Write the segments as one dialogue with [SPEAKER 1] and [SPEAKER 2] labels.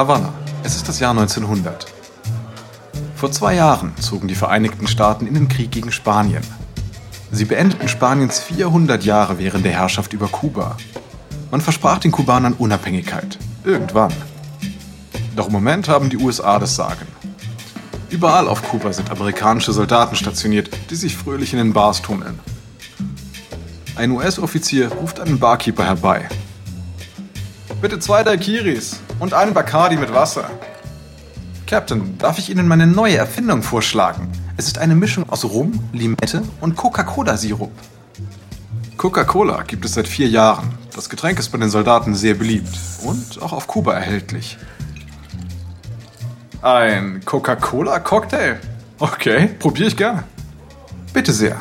[SPEAKER 1] Havanna. Es ist das Jahr 1900. Vor zwei Jahren zogen die Vereinigten Staaten in den Krieg gegen Spanien. Sie beendeten Spaniens 400 Jahre während der Herrschaft über Kuba. Man versprach den Kubanern Unabhängigkeit. Irgendwann. Doch im Moment haben die USA das Sagen. Überall auf Kuba sind amerikanische Soldaten stationiert, die sich fröhlich in den Bars tummeln. Ein US-Offizier ruft einen Barkeeper herbei. Bitte zwei Daiquiris und einen Bacardi mit Wasser. Captain, darf ich Ihnen meine neue Erfindung vorschlagen? Es ist eine Mischung aus Rum, Limette und Coca-Cola-Sirup. Coca-Cola gibt es seit vier Jahren. Das Getränk ist bei den Soldaten sehr beliebt und auch auf Kuba erhältlich. Ein Coca-Cola-Cocktail? Okay, probiere ich gerne. Bitte sehr.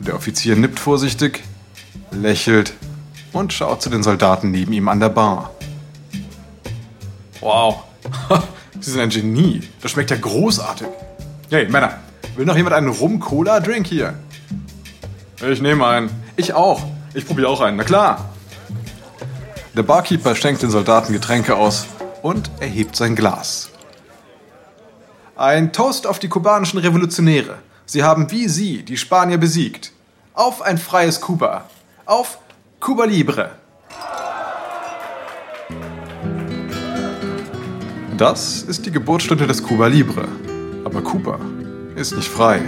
[SPEAKER 1] Der Offizier nippt vorsichtig, lächelt und schaut zu den Soldaten neben ihm an der Bar. Wow, Sie sind ein Genie. Das schmeckt ja großartig. Hey, Männer, will noch jemand einen Rum-Cola-Drink hier? Ich nehme einen. Ich auch. Ich probiere auch einen, na klar. Der Barkeeper schenkt den Soldaten Getränke aus und erhebt sein Glas. Ein Toast auf die kubanischen Revolutionäre. Sie haben wie Sie die Spanier besiegt. Auf ein freies Kuba. Auf Cuba Libre. Das ist die Geburtsstunde des Cuba Libre. Aber Kuba ist nicht frei.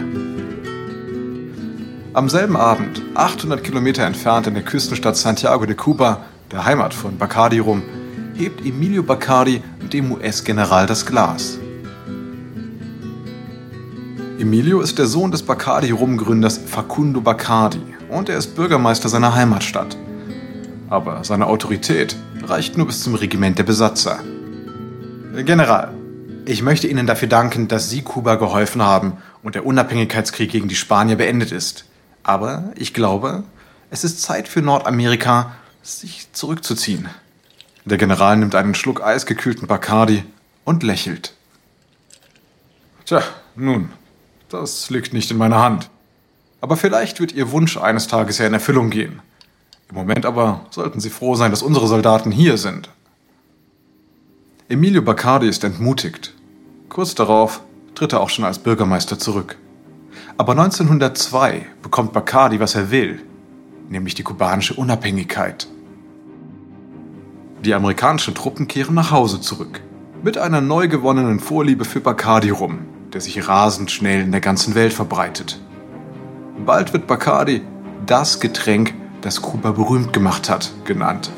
[SPEAKER 1] Am selben Abend, 800 Kilometer entfernt in der Küstenstadt Santiago de Cuba, der Heimat von Bacardi rum, hebt Emilio Bacardi dem US-General das Glas. Emilio ist der Sohn des Bacardi-Rum-Gründers Facundo Bacardi und er ist Bürgermeister seiner Heimatstadt. Aber seine Autorität reicht nur bis zum Regiment der Besatzer. General, ich möchte Ihnen dafür danken, dass Sie Kuba geholfen haben und der Unabhängigkeitskrieg gegen die Spanier beendet ist. Aber ich glaube, es ist Zeit für Nordamerika, sich zurückzuziehen. Der General nimmt einen Schluck eisgekühlten Bacardi und lächelt. Tja, nun, das liegt nicht in meiner Hand. Aber vielleicht wird Ihr Wunsch eines Tages ja in Erfüllung gehen. Im Moment aber sollten Sie froh sein, dass unsere Soldaten hier sind. Emilio Bacardi ist entmutigt. Kurz darauf tritt er auch schon als Bürgermeister zurück. Aber 1902 bekommt Bacardi, was er will, nämlich die kubanische Unabhängigkeit. Die amerikanischen Truppen kehren nach Hause zurück, mit einer neu gewonnenen Vorliebe für Bacardi rum, der sich rasend schnell in der ganzen Welt verbreitet. Bald wird Bacardi das Getränk, das Kuba berühmt gemacht hat, genannt.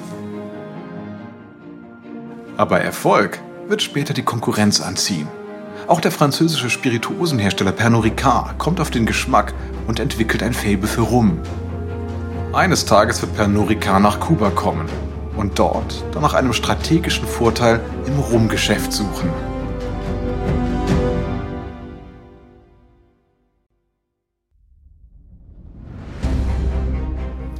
[SPEAKER 1] Aber Erfolg wird später die Konkurrenz anziehen. Auch der französische Spirituosenhersteller Pernod Ricard kommt auf den Geschmack und entwickelt ein Faible für Rum. Eines Tages wird Pernod Ricard nach Kuba kommen und dort dann nach einem strategischen Vorteil im Rumgeschäft suchen.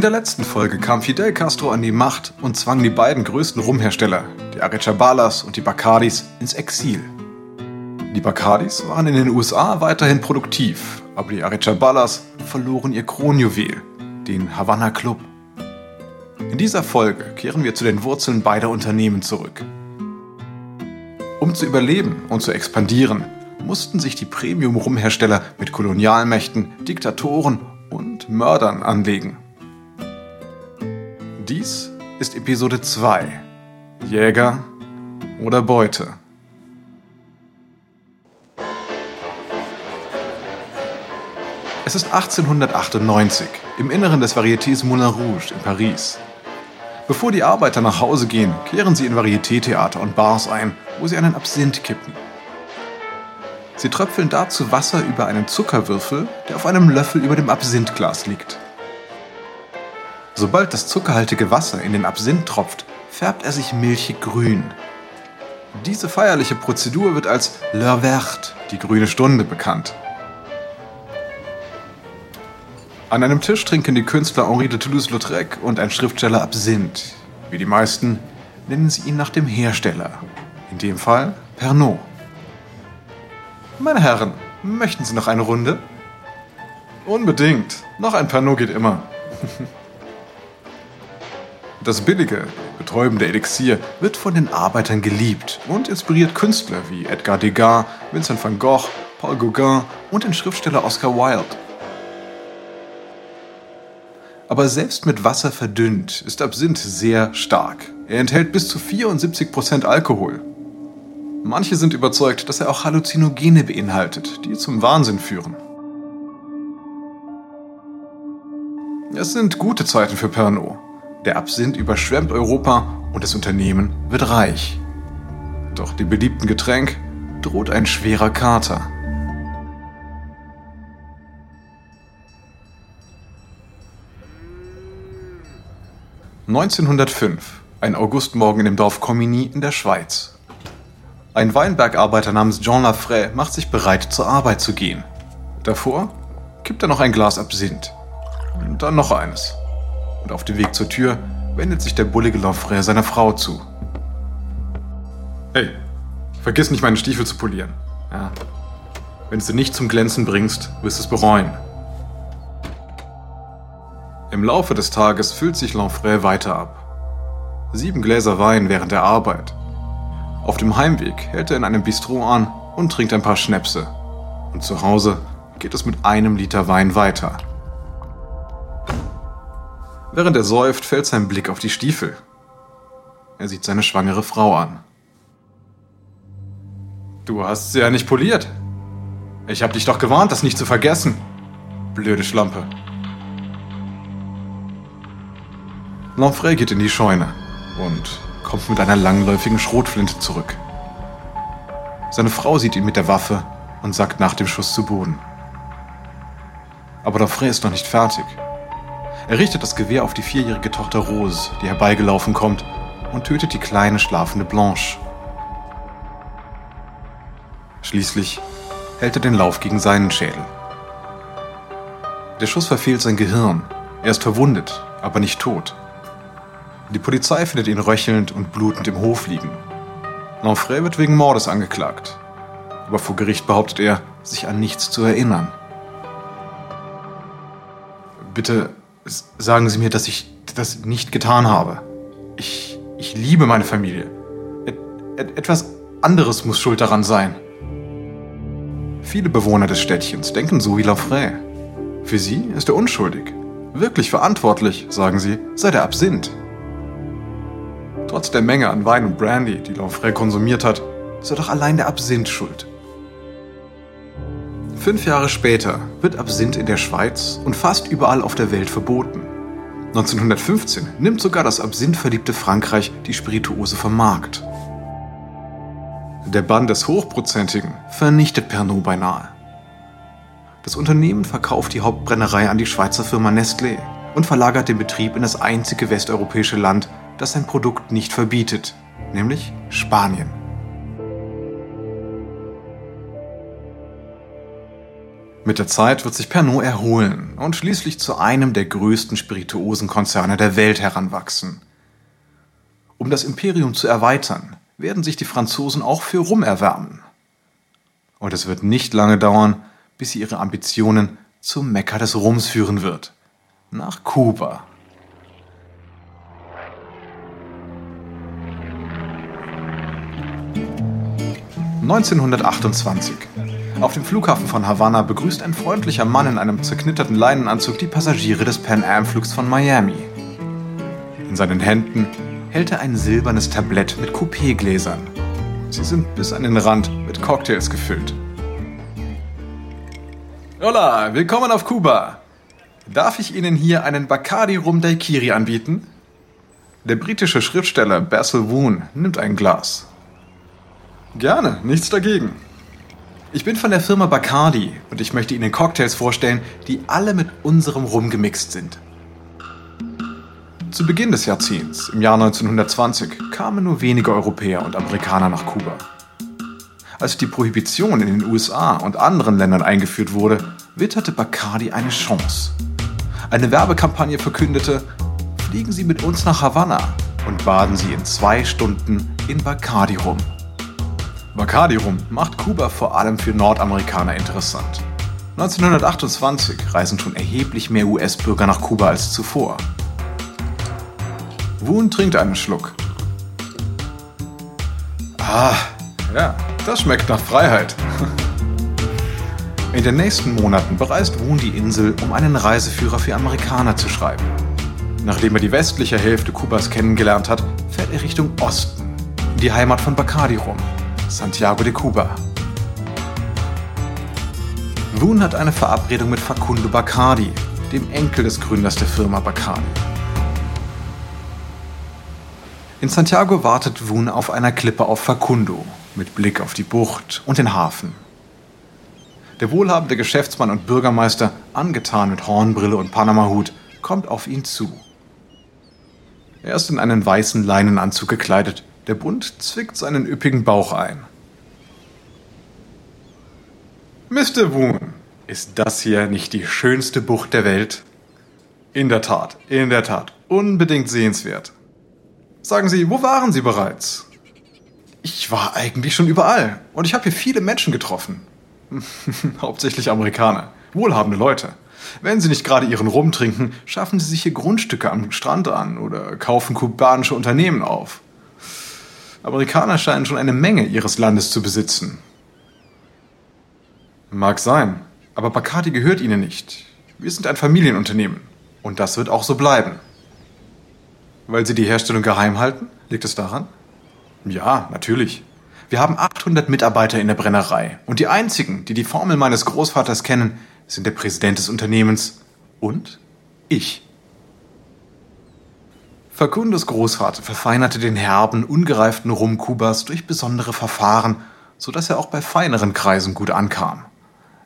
[SPEAKER 1] In der letzten Folge kam Fidel Castro an die Macht und zwang die beiden größten Rumhersteller, die Arechabalas und die Bacardis, ins Exil. Die Bacardis waren in den USA weiterhin produktiv, aber die Arechabalas verloren ihr Kronjuwel, den Havana Club. In dieser Folge kehren wir zu den Wurzeln beider Unternehmen zurück. Um zu überleben und zu expandieren, mussten sich die Premium-Rumhersteller mit Kolonialmächten, Diktatoren und Mördern anlegen. Dies ist Episode 2. Jäger oder Beute. Es ist 1898 im Inneren des Varietés Moulin Rouge in Paris. Bevor die Arbeiter nach Hause gehen, kehren sie in Varieté-Theater und Bars ein, wo sie einen Absinth kippen. Sie tröpfeln dazu Wasser über einen Zuckerwürfel, der auf einem Löffel über dem Absinthglas liegt. Sobald das zuckerhaltige Wasser in den Absinth tropft, färbt er sich milchig grün. Diese feierliche Prozedur wird als L'heure verte, die grüne Stunde, bekannt. An einem Tisch trinken die Künstler Henri de Toulouse-Lautrec und ein Schriftsteller Absinth. Wie die meisten nennen sie ihn nach dem Hersteller. In dem Fall Pernod. Meine Herren, möchten Sie noch eine Runde? Unbedingt. Noch ein Pernod geht immer. Das billige, betäubende Elixier wird von den Arbeitern geliebt und inspiriert Künstler wie Edgar Degas, Vincent van Gogh, Paul Gauguin und den Schriftsteller Oscar Wilde. Aber selbst mit Wasser verdünnt ist Absinth sehr stark. Er enthält bis zu 74% Alkohol. Manche sind überzeugt, dass er auch Halluzinogene beinhaltet, die zum Wahnsinn führen. Es sind gute Zeiten für Pernod. Der Absinth überschwemmt Europa und das Unternehmen wird reich. Doch dem beliebten Getränk droht ein schwerer Kater. (1905) Ein Augustmorgen dem Dorf Comigny in der Schweiz. Ein Weinbergarbeiter namens Jean Lafray macht sich bereit, zur Arbeit zu gehen. Davor kippt er noch ein Glas Absinth. Und dann noch eines und auf dem Weg zur Tür wendet sich der bullige Laufrère seiner Frau zu. Hey, vergiss nicht meine Stiefel zu polieren. Ja. Wenn du sie nicht zum Glänzen bringst, wirst du es bereuen. Im Laufe des Tages füllt sich Lanfray weiter ab. Sieben Gläser Wein während der Arbeit. Auf dem Heimweg hält er in einem Bistro an und trinkt ein paar Schnäpse. Und zu Hause geht es mit einem Liter Wein weiter. Während er säuft, fällt sein Blick auf die Stiefel. Er sieht seine schwangere Frau an. Du hast sie ja nicht poliert. Ich hab dich doch gewarnt, das nicht zu vergessen. Blöde Schlampe. Lanfray geht in die Scheune und kommt mit einer langläufigen Schrotflinte zurück. Seine Frau sieht ihn mit der Waffe und sackt nach dem Schuss zu Boden. Aber Lanfray ist noch nicht fertig. Er richtet das Gewehr auf die vierjährige Tochter Rose, die herbeigelaufen kommt, und tötet die kleine schlafende Blanche. Schließlich hält er den Lauf gegen seinen Schädel. Der Schuss verfehlt sein Gehirn. Er ist verwundet, aber nicht tot. Die Polizei findet ihn röchelnd und blutend im Hof liegen. Lanfray wird wegen Mordes angeklagt. Aber vor Gericht behauptet er, sich an nichts zu erinnern. Bitte sagen Sie mir, dass ich das nicht getan habe. Ich, ich liebe meine Familie. Et, et, etwas anderes muss schuld daran sein. Viele Bewohner des Städtchens denken so wie Lafray. Für sie ist er unschuldig. Wirklich verantwortlich, sagen sie, sei der Absinth. Trotz der Menge an Wein und Brandy, die Lafray konsumiert hat, ist er doch allein der Absinth schuld. Fünf Jahre später wird Absinth in der Schweiz und fast überall auf der Welt verboten. 1915 nimmt sogar das absinthverliebte Frankreich die Spirituose vom Markt. Der Bann des Hochprozentigen vernichtet Pernod beinahe. Das Unternehmen verkauft die Hauptbrennerei an die Schweizer Firma Nestlé und verlagert den Betrieb in das einzige westeuropäische Land, das sein Produkt nicht verbietet, nämlich Spanien. Mit der Zeit wird sich Pernod erholen und schließlich zu einem der größten Spirituosenkonzerne der Welt heranwachsen. Um das Imperium zu erweitern, werden sich die Franzosen auch für Rum erwärmen. Und es wird nicht lange dauern, bis sie ihre Ambitionen zum Mekka des Rums führen wird. Nach Kuba. (1928) Auf dem Flughafen von Havanna begrüßt ein freundlicher Mann in einem zerknitterten Leinenanzug die Passagiere des Pan Am-Flugs von Miami. In seinen Händen hält er ein silbernes Tablett mit Coupé-Gläsern. Sie sind bis an den Rand mit Cocktails gefüllt. Hola, willkommen auf Kuba. Darf ich Ihnen hier einen Bacardi Rum Daiquiri anbieten? Der britische Schriftsteller Basil Woon nimmt ein Glas. Gerne, nichts dagegen. Ich bin von der Firma Bacardi und ich möchte Ihnen Cocktails vorstellen, die alle mit unserem Rum gemixt sind. Zu Beginn des Jahrzehnts, im Jahr 1920, kamen nur wenige Europäer und Amerikaner nach Kuba. Als die Prohibition in den USA und anderen Ländern eingeführt wurde, witterte Bacardi eine Chance. Eine Werbekampagne verkündete, fliegen Sie mit uns nach Havanna und baden Sie in zwei Stunden in Bacardi rum. Bacardi rum macht Kuba vor allem für Nordamerikaner interessant. 1928 reisen schon erheblich mehr US-Bürger nach Kuba als zuvor. Woon trinkt einen Schluck. Ah, ja, das schmeckt nach Freiheit. In den nächsten Monaten bereist Woon die Insel, um einen Reiseführer für Amerikaner zu schreiben. Nachdem er die westliche Hälfte Kubas kennengelernt hat, fährt er Richtung Osten, in die Heimat von Bacardi rum, Santiago de Cuba. Woon hat eine Verabredung mit Facundo Bacardi, dem Enkel des Gründers der Firma Bacardi. In Santiago wartet Woon auf einer Klippe auf Facundo, mit Blick auf die Bucht und den Hafen. Der wohlhabende Geschäftsmann und Bürgermeister, angetan mit Hornbrille und Panamahut, kommt auf ihn zu. Er ist in einen weißen Leinenanzug gekleidet, der Bund zwickt seinen üppigen Bauch ein. Mr. Woon, ist das hier nicht die schönste Bucht der Welt? In der Tat, in der Tat, unbedingt sehenswert. Sagen Sie, wo waren Sie bereits? Ich war eigentlich schon überall und ich habe hier viele Menschen getroffen. Hauptsächlich Amerikaner, wohlhabende Leute. Wenn Sie nicht gerade Ihren Rum trinken, schaffen Sie sich hier Grundstücke am Strand an oder kaufen kubanische Unternehmen auf. Amerikaner scheinen schon eine Menge ihres Landes zu besitzen. Mag sein, aber Bacardi gehört Ihnen nicht. Wir sind ein Familienunternehmen und das wird auch so bleiben. Weil Sie die Herstellung geheim halten? Liegt es daran? Ja, natürlich. Wir haben 800 Mitarbeiter in der Brennerei und die einzigen, die die Formel meines Großvaters kennen, sind der Präsident des Unternehmens und ich. Facundos Großvater verfeinerte den herben, ungereiften Rum Kubas durch besondere Verfahren, so dass er auch bei feineren Kreisen gut ankam.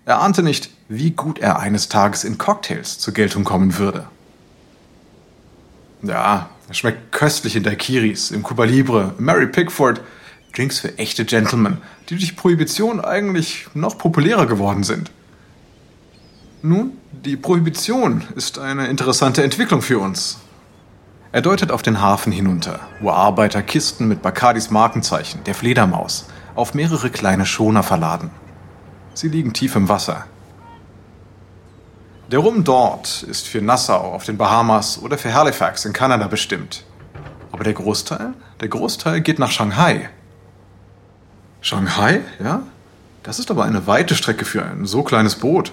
[SPEAKER 1] Er ahnte nicht, wie gut er eines Tages in Cocktails zur Geltung kommen würde. Ja, er schmeckt köstlich in Daiquiris, im Cuba Libre, Mary Pickford, Drinks für echte Gentlemen, die durch Prohibition eigentlich noch populärer geworden sind. Nun, die Prohibition ist eine interessante Entwicklung für uns. Er deutet auf den Hafen hinunter, wo Arbeiter Kisten mit Bacardis Markenzeichen, der Fledermaus, auf mehrere kleine Schoner verladen. Sie liegen tief im Wasser. Der Rum dort ist für Nassau auf den Bahamas oder für Halifax in Kanada bestimmt. Aber der Großteil, der Großteil geht nach Shanghai. Shanghai, ja? Das ist aber eine weite Strecke für ein so kleines Boot.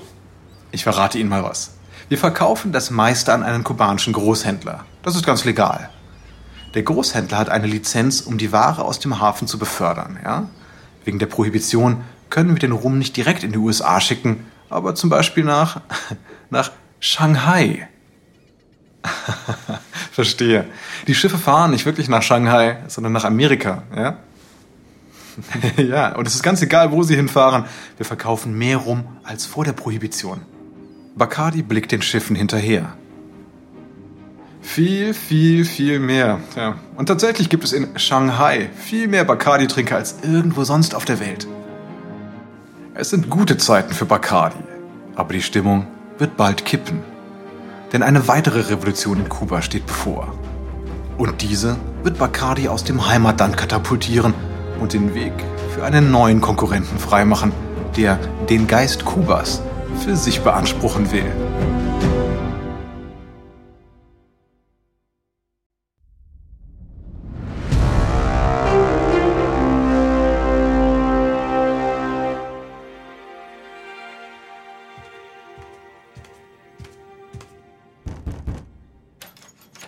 [SPEAKER 1] Ich verrate Ihnen mal was. Wir verkaufen das meiste an einen kubanischen Großhändler. Das ist ganz legal. Der Großhändler hat eine Lizenz, um die Ware aus dem Hafen zu befördern, ja? Wegen der Prohibition können wir den Rum nicht direkt in die USA schicken, aber zum Beispiel nach, nach Shanghai. Verstehe. Die Schiffe fahren nicht wirklich nach Shanghai, sondern nach Amerika, ja? ja, und es ist ganz egal, wo sie hinfahren. Wir verkaufen mehr Rum als vor der Prohibition. Bacardi blickt den Schiffen hinterher. Viel, viel, viel mehr. Ja. Und tatsächlich gibt es in Shanghai viel mehr Bacardi-Trinker als irgendwo sonst auf der Welt. Es sind gute Zeiten für Bacardi, aber die Stimmung wird bald kippen. Denn eine weitere Revolution in Kuba steht bevor. Und diese wird Bacardi aus dem Heimatland katapultieren und den Weg für einen neuen Konkurrenten freimachen, der den Geist Kubas für sich beanspruchen will.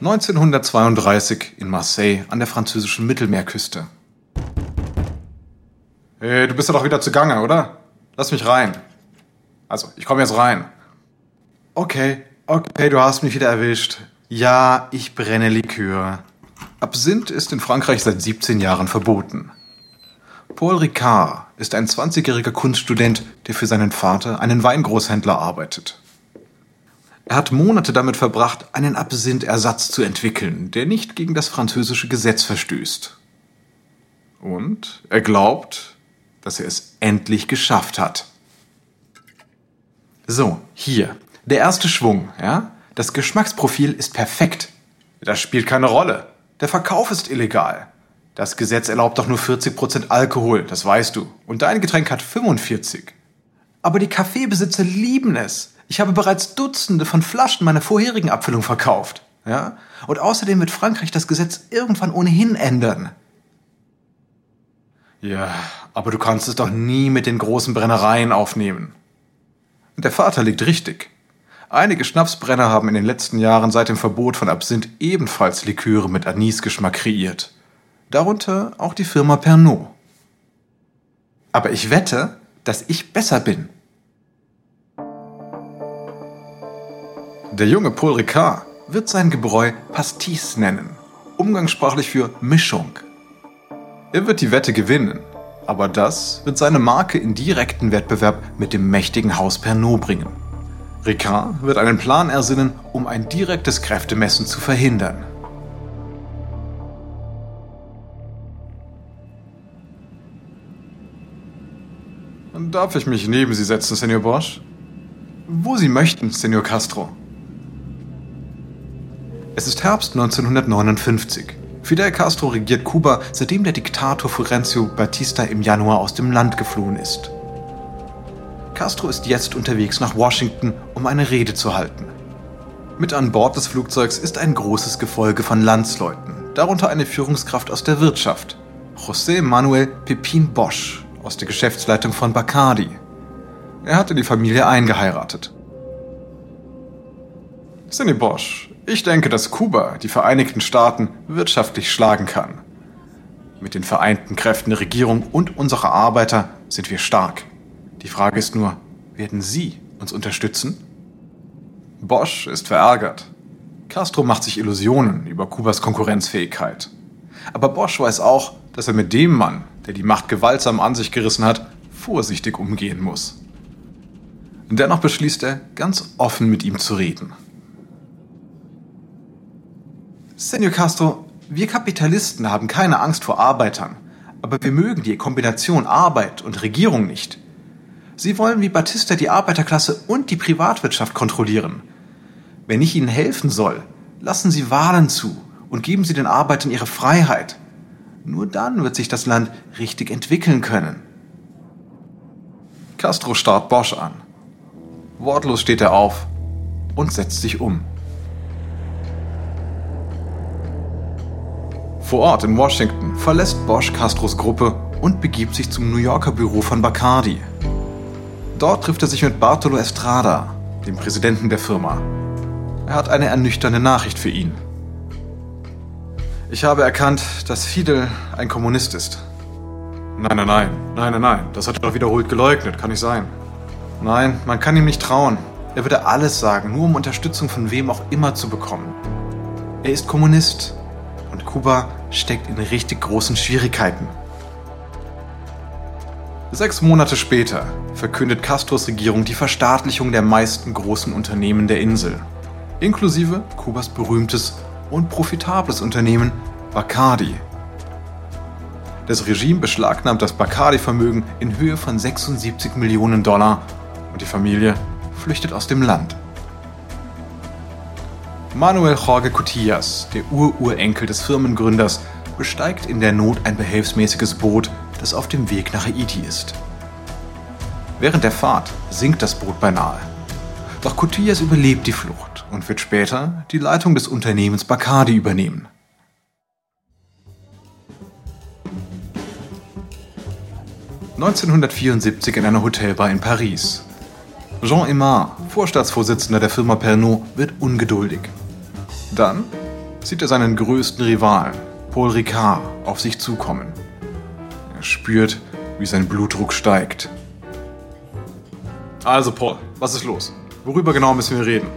[SPEAKER 1] 1932 in Marseille an der französischen Mittelmeerküste. Hey, du bist ja doch wieder zugange, oder? Lass mich rein. Also, ich komme jetzt rein. Okay, okay, du hast mich wieder erwischt. Ja, ich brenne Likör. Absinth ist in Frankreich seit 17 Jahren verboten. Paul Ricard ist ein 20-jähriger Kunststudent, der für seinen Vater, einen Weingroßhändler, arbeitet. Er hat Monate damit verbracht, einen Absinthersatz zu entwickeln, der nicht gegen das französische Gesetz verstößt. Und er glaubt, dass er es endlich geschafft hat. So, hier, der erste Schwung, ja? Das Geschmacksprofil ist perfekt. Das spielt keine Rolle. Der Verkauf ist illegal. Das Gesetz erlaubt doch nur 40% Alkohol, das weißt du. Und dein Getränk hat 45. Aber die Kaffeebesitzer lieben es. Ich habe bereits Dutzende von Flaschen meiner vorherigen Abfüllung verkauft. Ja? Und außerdem wird Frankreich das Gesetz irgendwann ohnehin ändern. Ja, aber du kannst es doch nie mit den großen Brennereien aufnehmen. Der Vater liegt richtig. Einige Schnapsbrenner haben in den letzten Jahren seit dem Verbot von Absinth ebenfalls Liköre mit Anisgeschmack kreiert. Darunter auch die Firma Pernod. Aber ich wette, dass ich besser bin. Der junge Paul Ricard wird sein Gebräu Pastis nennen, umgangssprachlich für Mischung. Er wird die Wette gewinnen, aber das wird seine Marke in direkten Wettbewerb mit dem mächtigen Haus Pernod bringen. Ricard wird einen Plan ersinnen, um ein direktes Kräftemessen zu verhindern. Darf ich mich neben Sie setzen, Senor Bosch? Wo Sie möchten, Senor Castro. Es ist Herbst 1959. Fidel Castro regiert Kuba, seitdem der Diktator Florencio Batista im Januar aus dem Land geflohen ist. Castro ist jetzt unterwegs nach Washington, um eine Rede zu halten. Mit an Bord des Flugzeugs ist ein großes Gefolge von Landsleuten, darunter eine Führungskraft aus der Wirtschaft, José Manuel Pepin Bosch aus der Geschäftsleitung von Bacardi. Er hatte die Familie eingeheiratet. Cindy Bosch, ich denke, dass Kuba die Vereinigten Staaten wirtschaftlich schlagen kann. Mit den vereinten Kräften der Regierung und unserer Arbeiter sind wir stark. Die Frage ist nur, werden Sie uns unterstützen? Bosch ist verärgert. Castro macht sich Illusionen über Kubas Konkurrenzfähigkeit. Aber Bosch weiß auch, dass er mit dem Mann, der die Macht gewaltsam an sich gerissen hat, vorsichtig umgehen muss. Dennoch beschließt er, ganz offen mit ihm zu reden. Senor Castro, wir Kapitalisten haben keine Angst vor Arbeitern, aber wir mögen die Kombination Arbeit und Regierung nicht. Sie wollen wie Batista die Arbeiterklasse und die Privatwirtschaft kontrollieren. Wenn ich Ihnen helfen soll, lassen Sie Wahlen zu und geben Sie den Arbeitern ihre Freiheit. Nur dann wird sich das Land richtig entwickeln können. Castro starrt Bosch an. Wortlos steht er auf und setzt sich um. Vor Ort in Washington verlässt Bosch Castros Gruppe und begibt sich zum New Yorker Büro von Bacardi. Dort trifft er sich mit Bartolo Estrada, dem Präsidenten der Firma. Er hat eine ernüchternde Nachricht für ihn. Ich habe erkannt, dass Fidel ein Kommunist ist. Nein, nein, nein, nein, nein, nein, das hat er doch wiederholt geleugnet, kann nicht sein. Nein, man kann ihm nicht trauen. Er würde alles sagen, nur um Unterstützung von wem auch immer zu bekommen. Er ist Kommunist und Kuba steckt in richtig großen Schwierigkeiten. Sechs Monate später verkündet Castros Regierung die Verstaatlichung der meisten großen Unternehmen der Insel, inklusive Kubas berühmtes und profitables Unternehmen Bacardi. Das Regime beschlagnahmt das Bacardi-Vermögen in Höhe von 76 Millionen Dollar und die Familie flüchtet aus dem Land. Manuel Jorge Cotillas, der Ururenkel des Firmengründers, besteigt in der Not ein behelfsmäßiges Boot, das auf dem Weg nach Haiti ist. Während der Fahrt sinkt das Boot beinahe. Doch Cotillas überlebt die Flucht und wird später die Leitung des Unternehmens Bacardi übernehmen. (1974) in einer Hotelbar in Paris. Jean Aimard, Vorstaatsvorsitzender der Firma Pernod, wird ungeduldig. Dann sieht er seinen größten Rivalen, Paul Ricard, auf sich zukommen. Er spürt, wie sein Blutdruck steigt. Also Paul, was ist los? Worüber genau müssen wir reden?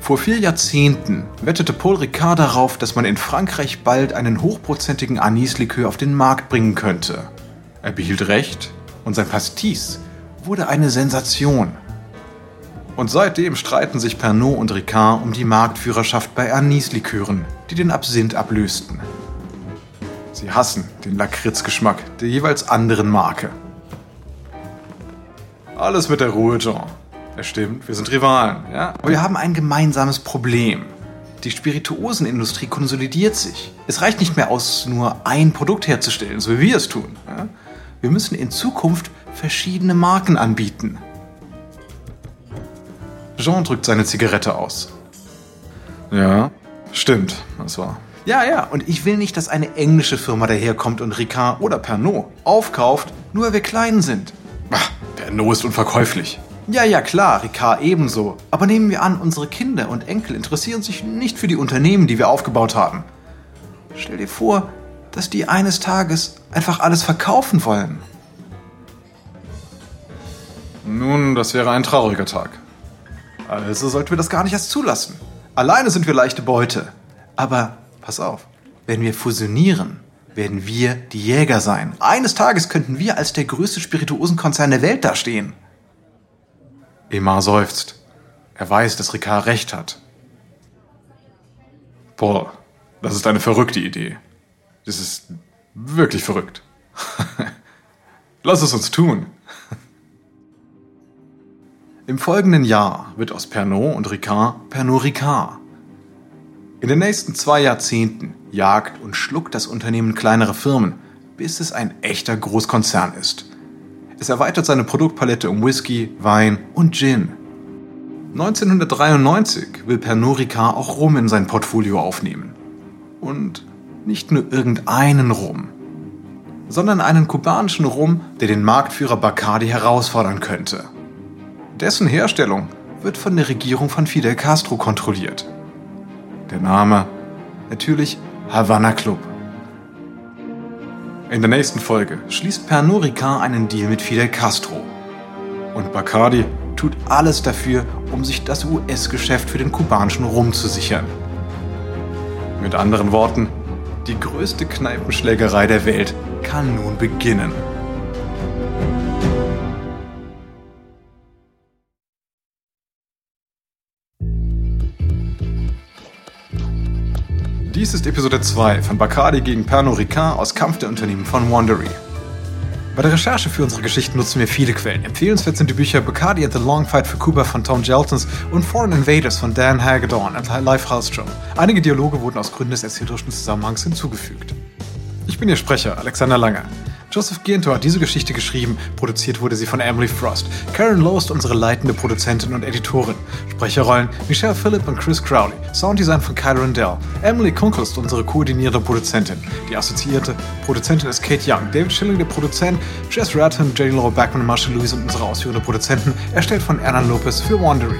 [SPEAKER 1] Vor vier Jahrzehnten wettete Paul Ricard darauf, dass man in Frankreich bald einen hochprozentigen Anislikör auf den Markt bringen könnte. Er behielt recht und sein Pastis wurde eine Sensation. Und seitdem streiten sich Pernod und Ricard um die Marktführerschaft bei Anislikören, die den Absinth ablösten. Sie hassen den Lakritzgeschmack der jeweils anderen Marke. Alles mit der Ruhe, Jean. Es stimmt, wir sind Rivalen, ja? Aber wir haben ein gemeinsames Problem. Die Spirituosenindustrie konsolidiert sich. Es reicht nicht mehr aus, nur ein Produkt herzustellen, so wie wir es tun. Ja? Wir müssen in Zukunft verschiedene Marken anbieten. Jean drückt seine Zigarette aus. Ja, stimmt, das war. Ja, ja, und ich will nicht, dass eine englische Firma daherkommt und Ricard oder Pernod aufkauft, nur weil wir klein sind. Ach, Pernod ist unverkäuflich. Ja, ja, klar, Ricard ebenso. Aber nehmen wir an, unsere Kinder und Enkel interessieren sich nicht für die Unternehmen, die wir aufgebaut haben. Stell dir vor, dass die eines Tages einfach alles verkaufen wollen. Nun, das wäre ein trauriger Tag. Also sollten wir das gar nicht erst zulassen. Alleine sind wir leichte Beute. Aber pass auf, wenn wir fusionieren, werden wir die Jäger sein. Eines Tages könnten wir als der größte Spirituosenkonzern der Welt dastehen. Emar seufzt. Er weiß, dass Ricard recht hat. Paul, das ist eine verrückte Idee. Das ist wirklich verrückt. Lass es uns tun. Im folgenden Jahr wird aus Pernod und Ricard Pernod Ricard. In den nächsten zwei Jahrzehnten jagt und schluckt das Unternehmen kleinere Firmen, bis es ein echter Großkonzern ist. Es erweitert seine Produktpalette um Whisky, Wein und Gin. 1993 will Pernod Ricard auch Rum in sein Portfolio aufnehmen. Und nicht nur irgendeinen Rum, sondern einen kubanischen Rum, der den Marktführer Bacardi herausfordern könnte. Dessen Herstellung wird von der Regierung von Fidel Castro kontrolliert. Der Name natürlich Havana Club. In der nächsten Folge schließt Pernod Ricard einen Deal mit Fidel Castro. Und Bacardi tut alles dafür, um sich das US-Geschäft für den kubanischen Rum zu sichern. Mit anderen Worten, die größte Kneipenschlägerei der Welt kann nun beginnen. Dies ist Episode 2 von Bacardi gegen Pernod Ricard aus Kampf der Unternehmen von Wandery. Bei der Recherche für unsere Geschichten nutzen wir viele Quellen. Empfehlenswert sind die Bücher Bacardi and the Long Fight for Cuba von Tom Jeltons und Foreign Invaders von Dan Hagedorn und Leif Hallstrom. Einige Dialoge wurden aus Gründen des erzählerischen Zusammenhangs hinzugefügt. Ich bin Ihr Sprecher, Alexander Langer. Joseph Giento hat diese Geschichte geschrieben, produziert wurde sie von Emily Frost. Karen Lowe ist unsere leitende Produzentin und Editorin. Sprecherrollen Michelle Phillip und Chris Crowley. Sounddesign von Kyron Dell. Emily Kunkel ist unsere koordinierende Produzentin. Die assoziierte Produzentin ist Kate Young. David Schilling, der Produzent. Jess Ratton, Jane Laura Backman, Marshall Lewis und unsere ausführende Produzenten, erstellt von Ernan Lopez für Wandery.